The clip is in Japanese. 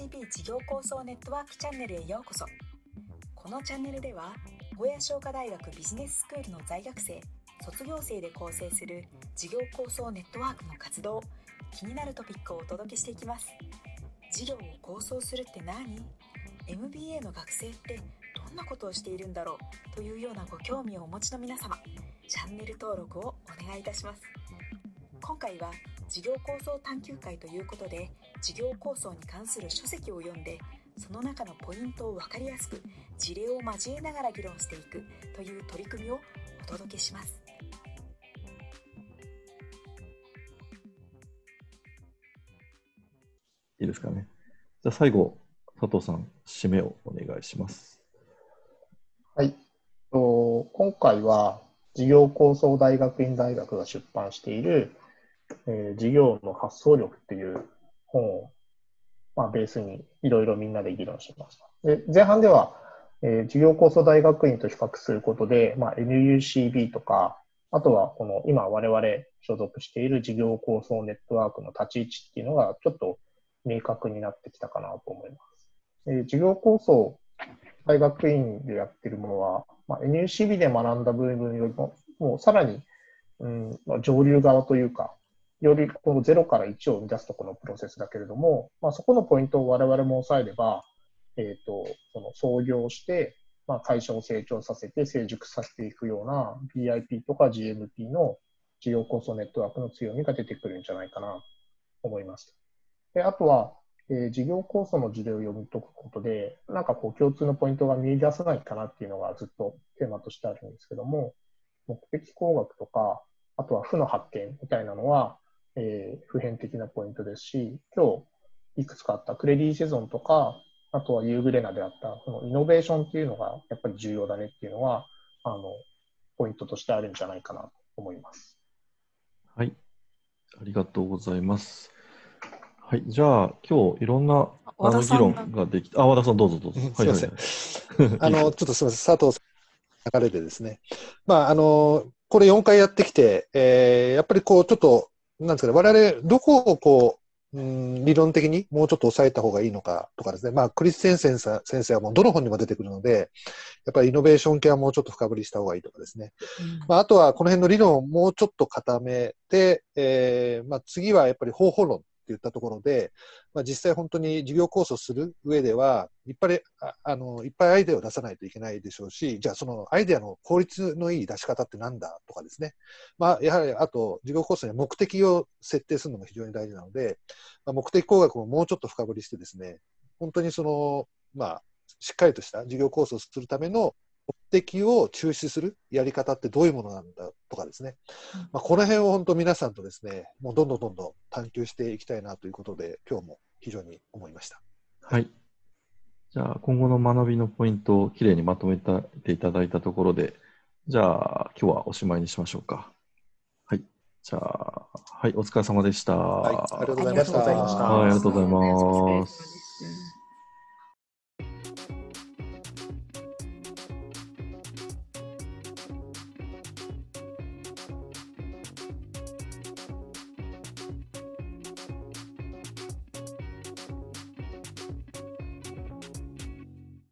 NUCB 事業構想ネットワークチャンネルへようこそ。このチャンネルでは小屋商科大学ビジネススクールの在学生卒業生で構成する事業構想ネットワークの活動気になるトピックをお届けしていきます。事業を構想するって何？MBA の学生ってどんなことをしているんだろう？というようなご興味をお持ちの皆様チャンネル登録をお願いいたします。今回は事業構想探究会ということで事業構想に関する書籍を読んでその中のポイントを分かりやすく事例を交えながら議論していくという取り組みをお届けしますいいですかね。じゃあ最後、佐藤さん、締めをお願いします。はい。今回は、事業構想大学院大学が出版している、えー、事業の発想力っていう本を、まあ、ベースにいろいろみんなで議論しました。で前半では、えー、事業構想大学院と比較することで、まあ、NUCB とか、あとはこの今我々所属している事業構想ネットワークの立ち位置っていうのがちょっと明確になってきたかなと思います。えー、事業構想大学院でやってるものは、まあ、NUCB で学んだ部分よりも、もうさらに、うん、上流側というか、よりこの0から1を生み出すとこのプロセスだけれども、まあ、そこのポイントを我々も押さえれば、えっ、ー、と、その創業して、まあ、会社を成長させて成熟させていくような BIP とか GMP の事業構想ネットワークの強みが出てくるんじゃないかなと思います。であとは、えー、事業構想の事例を読み解くことで、なんかこう共通のポイントが見出せないかなっていうのがずっとテーマとしてあるんですけども、目的工学とか、あとは負の発見みたいなのは、えー、普遍的なポイントですし、今日いくつかあったクレディセゾンとか、あとはユーグレナであった、このイノベーションっていうのがやっぱり重要だねっていうのは、あの、ポイントとしてあるんじゃないかなと思います。はい。ありがとうございます。はい。じゃあ、今日いろんなあの議論ができた。あ、和田さんどうぞどうぞ。すみません。あの、ちょっとすみません。佐藤さん流れでですね。まあ、あの、これ4回やってきて、えー、やっぱりこう、ちょっとなんですかね、我々、どこをこう、うん、理論的にもうちょっと抑えた方がいいのかとかですね。まあ、クリステンセン先生はもうどの本にも出てくるので、やっぱりイノベーション系はもうちょっと深掘りした方がいいとかですね。うん、まあ、あとはこの辺の理論をもうちょっと固めて、えー、まあ、次はやっぱり方法論言ったところで、まあ、実際本当に事業構想する上では、いっぱいあのいっぱいアイデアを出さないといけないでしょうし、じゃあそのアイデアの効率のいい出し方ってなんだとかですね。まあ、やはりあと事業構想には目的を設定するのも非常に大事なので、まあ、目的工学ももうちょっと深掘りしてですね、本当にその、まあ、しっかりとした事業構想をするための的を抽出するやり方ってどういうものなんだとかですね、まあ、この辺を本当皆さんとですね、もうどんどんどんどん探求していきたいなということで、今日も非常に思いました。はい。じゃあ、今後の学びのポイントをきれいにまとめていただいたところで、じゃあ、今日はおしまいにしましょうか。はい。じゃあ、はい、お疲れ様でした。はい、ありがとうございました。はい、ありがとうございます。